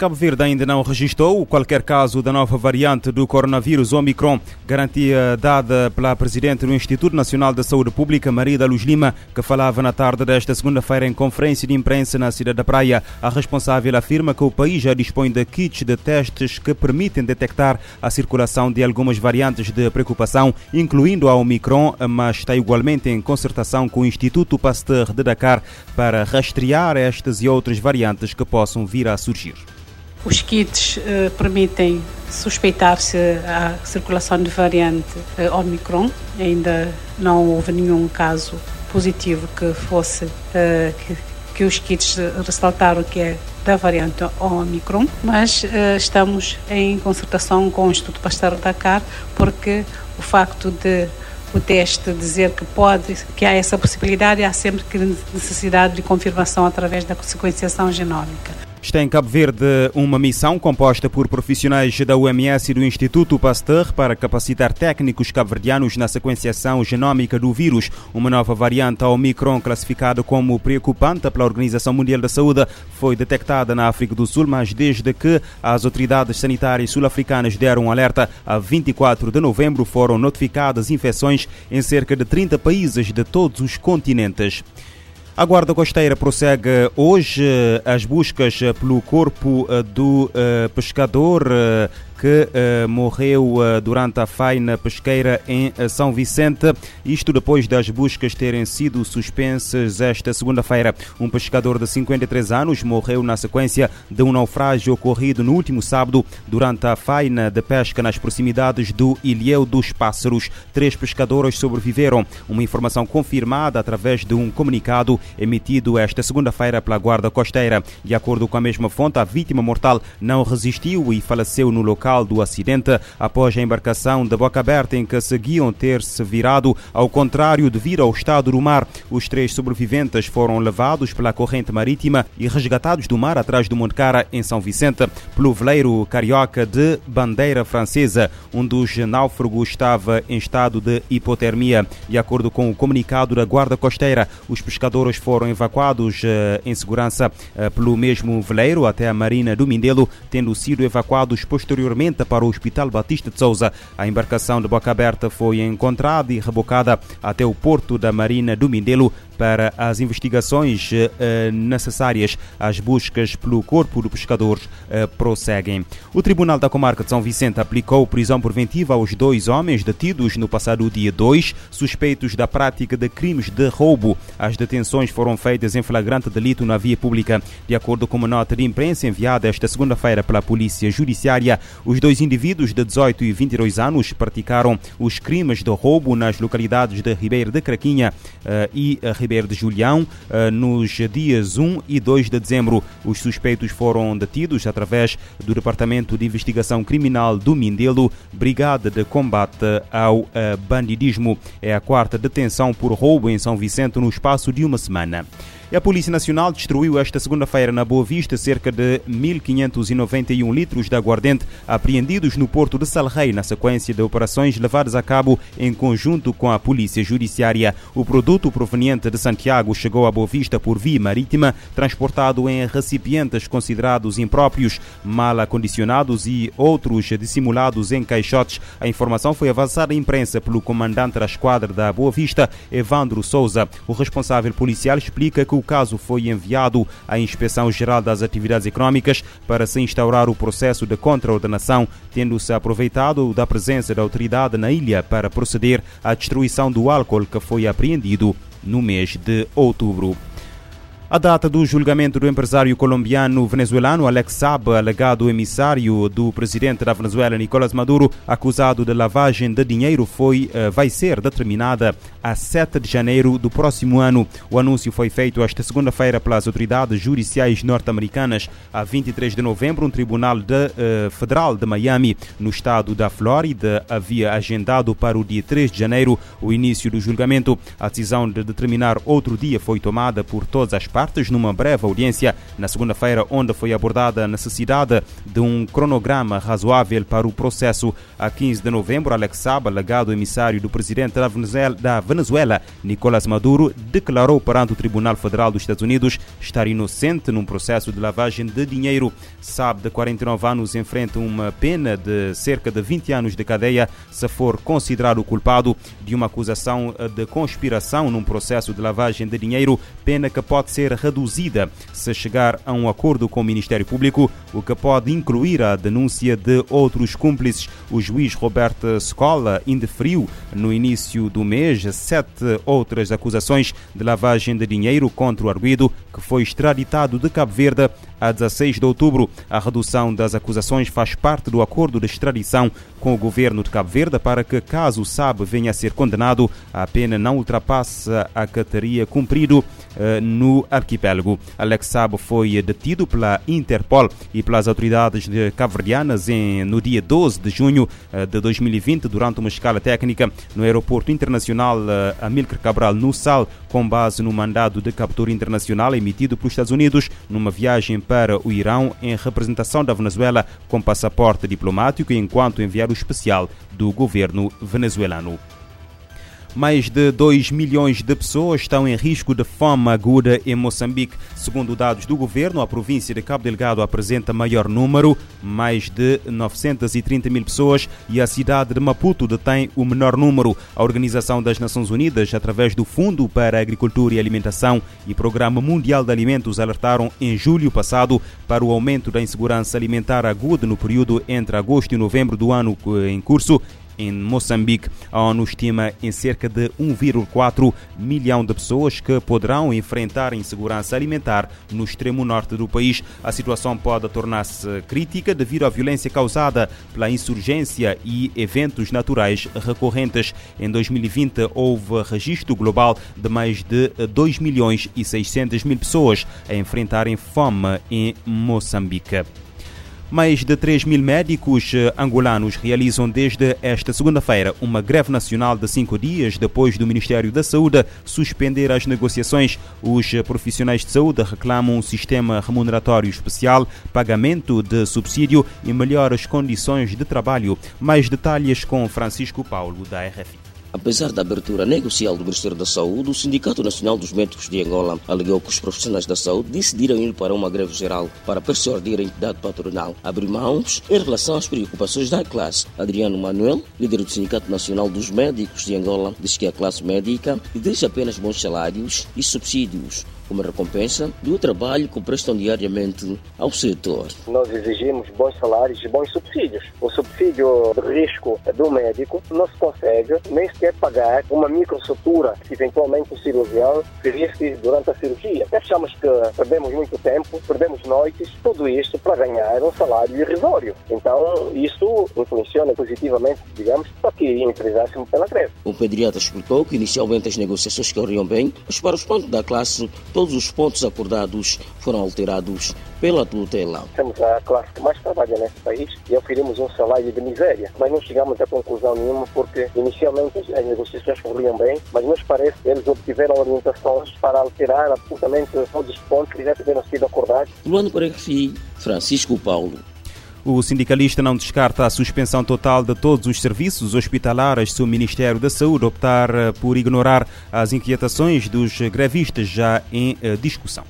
Cabo Verde ainda não registrou qualquer caso da nova variante do coronavírus Omicron, garantia dada pela Presidente do Instituto Nacional da Saúde Pública, Maria Luz Lima, que falava na tarde desta segunda-feira em conferência de imprensa na cidade da Praia. A responsável afirma que o país já dispõe de kits de testes que permitem detectar a circulação de algumas variantes de preocupação, incluindo a Omicron, mas está igualmente em concertação com o Instituto Pasteur de Dakar para rastrear estas e outras variantes que possam vir a surgir. Os kits uh, permitem suspeitar-se a circulação de variante uh, Omicron. Ainda não houve nenhum caso positivo que fosse uh, que, que, os kits ressaltaram que é da variante Omicron, mas estamos em concertação com o Instituto Pasteur Dakar porque o facto de o teste dizer que pode, que há essa possibilidade, há sempre necessidade de confirmação através da sequenciação genómica. Está em Cabo Verde uma missão composta por profissionais da UMS e do Instituto Pasteur para capacitar técnicos cabo-verdianos na sequenciação genómica do vírus. Uma nova variante Omicron, classificada como preocupante pela Organização Mundial da Saúde, foi detectada na África do Sul, mas desde que as autoridades sanitárias sul-africanas deram um alerta, a 24 de novembro foram notificadas infecções em cerca de 30 países de todos os continentes. A Guarda Costeira prossegue hoje as buscas pelo corpo eh, do eh, pescador eh, que uh, morreu uh, durante a faina pesqueira em uh, São Vicente, isto depois das buscas terem sido suspensas esta segunda-feira. Um pescador de 53 anos morreu na sequência de um naufrágio ocorrido no último sábado durante a faina de pesca nas proximidades do Ilhéu dos Pássaros. Três pescadores sobreviveram, uma informação confirmada através de um comunicado emitido esta segunda-feira pela Guarda Costeira. De acordo com a mesma fonte, a vítima mortal não resistiu e faleceu no local local do acidente após a embarcação de boca aberta em que seguiam ter-se virado ao contrário devido ao estado do mar. Os três sobreviventes foram levados pela corrente marítima e resgatados do mar atrás do Monte Cara, em São Vicente, pelo veleiro carioca de bandeira francesa. Um dos náufragos estava em estado de hipotermia. De acordo com o comunicado da Guarda Costeira, os pescadores foram evacuados eh, em segurança eh, pelo mesmo veleiro até a Marina do Mindelo, tendo sido evacuados posteriormente para o Hospital Batista de Souza. A embarcação de boca aberta foi encontrada e rebocada até o porto da Marina do Mindelo para as investigações eh, necessárias. As buscas pelo corpo do pescador eh, prosseguem. O Tribunal da Comarca de São Vicente aplicou prisão preventiva aos dois homens detidos no passado dia 2, suspeitos da prática de crimes de roubo. As detenções foram feitas em flagrante delito na via pública. De acordo com uma nota de imprensa enviada esta segunda-feira pela Polícia Judiciária, os dois indivíduos de 18 e 22 anos praticaram os crimes de roubo nas localidades de Ribeiro de Craquinha e Ribeiro Ribeiro de Julião eh, nos dias 1 e 2 de dezembro. Os suspeitos foram detidos através do Departamento de Investigação Criminal do Mindelo, Brigada de Combate ao eh, Bandidismo. É a quarta detenção por roubo em São Vicente no espaço de uma semana. E a Polícia Nacional destruiu esta segunda-feira na Boa Vista cerca de 1.591 litros de aguardente apreendidos no porto de Salrei na sequência de operações levadas a cabo em conjunto com a Polícia Judiciária. O produto proveniente de Santiago chegou a Boa Vista por via marítima, transportado em recipientes considerados impróprios, mal acondicionados e outros dissimulados em caixotes. A informação foi avançada à imprensa pelo comandante da esquadra da Boa Vista, Evandro Souza. O responsável policial explica que o caso foi enviado à Inspeção Geral das Atividades Económicas para se instaurar o processo de contraordenação, tendo-se aproveitado da presença da autoridade na ilha para proceder à destruição do álcool que foi apreendido no mês de outubro. A data do julgamento do empresário colombiano venezuelano Alex Saab, alegado emissário do presidente da Venezuela Nicolás Maduro, acusado de lavagem de dinheiro, foi, eh, vai ser determinada a 7 de janeiro do próximo ano. O anúncio foi feito esta segunda-feira pelas autoridades judiciais norte-americanas. A 23 de novembro, um tribunal de, uh, federal de Miami, no estado da Flórida, havia agendado para o dia 3 de janeiro o início do julgamento. A decisão de determinar outro dia foi tomada por todas as partes partes numa breve audiência na segunda-feira, onde foi abordada a necessidade de um cronograma razoável para o processo. A 15 de novembro, Alex Saba, legado emissário do presidente da Venezuela, Nicolás Maduro, declarou perante o Tribunal Federal dos Estados Unidos estar inocente num processo de lavagem de dinheiro. Sabe, de 49 anos, enfrenta uma pena de cerca de 20 anos de cadeia se for considerado culpado de uma acusação de conspiração num processo de lavagem de dinheiro, pena que pode ser reduzida se chegar a um acordo com o Ministério Público, o que pode incluir a denúncia de outros cúmplices. O juiz Roberto Scola indeferiu no início do mês sete outras acusações de lavagem de dinheiro contra o arguido, que foi extraditado de Cabo Verde a 16 de outubro. A redução das acusações faz parte do acordo de extradição com o governo de Cabo Verde para que, caso o SAB venha a ser condenado, a pena não ultrapasse a que teria cumprido eh, no arquipélago. Alex Sabo foi detido pela Interpol e pelas autoridades cabo-verdianas no dia 12 de junho eh, de 2020 durante uma escala técnica no aeroporto internacional eh, Amílcar Cabral no Sal, com base no mandado de captura internacional emitido pelos Estados Unidos numa viagem para o Irão em representação da Venezuela com passaporte diplomático enquanto enviado especial do governo venezuelano. Mais de 2 milhões de pessoas estão em risco de fome aguda em Moçambique. Segundo dados do governo, a província de Cabo Delgado apresenta maior número, mais de 930 mil pessoas, e a cidade de Maputo detém o menor número. A Organização das Nações Unidas, através do Fundo para a Agricultura e Alimentação e Programa Mundial de Alimentos, alertaram em julho passado para o aumento da insegurança alimentar aguda no período entre agosto e novembro do ano em curso em Moçambique. A ONU estima em cerca de 1,4 milhão de pessoas que poderão enfrentar insegurança alimentar no extremo norte do país. A situação pode tornar-se crítica devido à violência causada pela insurgência e eventos naturais recorrentes. Em 2020 houve registro global de mais de 2 milhões e 600 mil pessoas a enfrentarem fome em Moçambique. Mais de 3 mil médicos eh, angolanos realizam desde esta segunda-feira uma greve nacional de cinco dias depois do Ministério da Saúde suspender as negociações. Os profissionais de saúde reclamam um sistema remuneratório especial, pagamento de subsídio e melhores condições de trabalho. Mais detalhes com Francisco Paulo, da RFI. Apesar da abertura negocial do Ministério da Saúde, o Sindicato Nacional dos Médicos de Angola alegou que os profissionais da saúde decidiram ir para uma greve geral para persuadir a entidade patronal a abrir mãos em relação às preocupações da classe. Adriano Manuel, líder do Sindicato Nacional dos Médicos de Angola, diz que a classe médica exige apenas bons salários e subsídios como recompensa do trabalho que prestam diariamente ao setor. Nós exigimos bons salários e bons subsídios. O subsídio de risco do médico não se consegue nem sequer pagar uma microsutura que eventualmente o cirurgião fizesse durante a cirurgia. Achamos que perdemos muito tempo, perdemos noites, tudo isto para ganhar um salário irrisório. Então isso influenciona positivamente, digamos, para que empresássemos pela greve. O pediatra explicou que inicialmente as negociações corriam bem, mas para os pontos da classe todos os pontos acordados foram alterados pela tutela. Somos a classe que mais trabalha nesse país e oferimos um salário de miséria, mas não chegamos a conclusão nenhuma porque inicialmente as negociações corriam bem, mas nos parece que eles obtiveram orientações para alterar absolutamente todos os pontos que já tiveram sido acordados. Luano Parefi, Francisco Paulo. O sindicalista não descarta a suspensão total de todos os serviços hospitalares se o Ministério da Saúde optar eh, por ignorar as inquietações dos grevistas já em eh, discussão.